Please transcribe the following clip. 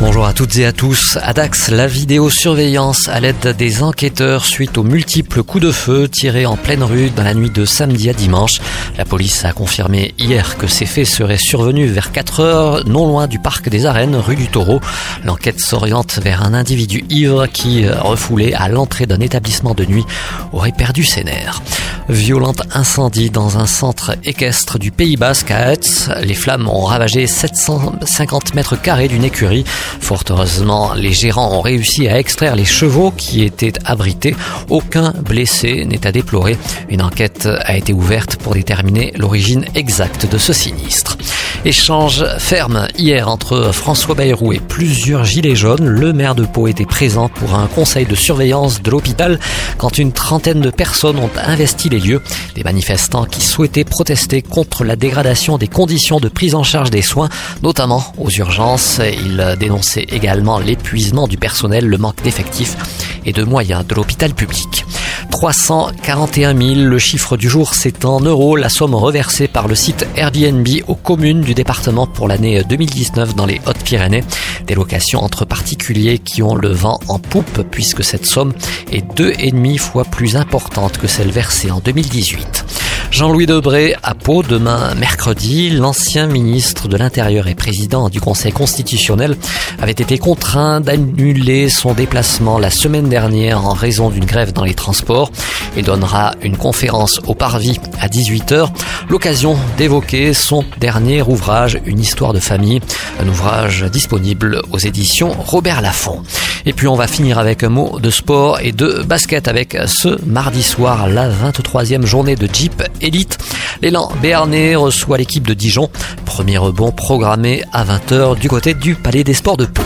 Bonjour à toutes et à tous. À Dax, la vidéosurveillance à l'aide des enquêteurs suite aux multiples coups de feu tirés en pleine rue dans la nuit de samedi à dimanche. La police a confirmé hier que ces faits seraient survenus vers 4 heures, non loin du parc des Arènes, rue du Taureau. L'enquête s'oriente vers un individu ivre qui, refoulé à l'entrée d'un établissement de nuit, aurait perdu ses nerfs. Violente incendie dans un centre équestre du Pays Basque à Hetz. Les flammes ont ravagé 750 mètres carrés d'une écurie. Fort heureusement, les gérants ont réussi à extraire les chevaux qui étaient abrités. Aucun blessé n'est à déplorer. Une enquête a été ouverte pour déterminer l'origine exacte de ce sinistre. Échange ferme hier entre François Bayrou et plusieurs gilets jaunes. Le maire de Pau était présent pour un conseil de surveillance de l'hôpital quand une trentaine de personnes ont investi les lieux. Des manifestants qui souhaitaient protester contre la dégradation des conditions de prise en charge des soins, notamment aux urgences. Ils dénonçaient également l'épuisement du personnel, le manque d'effectifs et de moyens de l'hôpital public. 341 000, le chiffre du jour, c'est en euros la somme reversée par le site Airbnb aux communes du département pour l'année 2019 dans les Hautes-Pyrénées. Des locations entre particuliers qui ont le vent en poupe puisque cette somme est deux et demi fois plus importante que celle versée en 2018. Jean-Louis Debré à Pau demain mercredi. L'ancien ministre de l'Intérieur et président du Conseil constitutionnel avait été contraint d'annuler son déplacement la semaine dernière en raison d'une grève dans les transports. Il donnera une conférence au Parvis à 18h, l'occasion d'évoquer son dernier ouvrage, Une histoire de famille, un ouvrage disponible aux éditions Robert Laffont. Et puis on va finir avec un mot de sport et de basket avec ce mardi soir la 23e journée de Jeep Elite. L'élan béarnais reçoit l'équipe de Dijon. Premier rebond programmé à 20h du côté du Palais des Sports de Pau.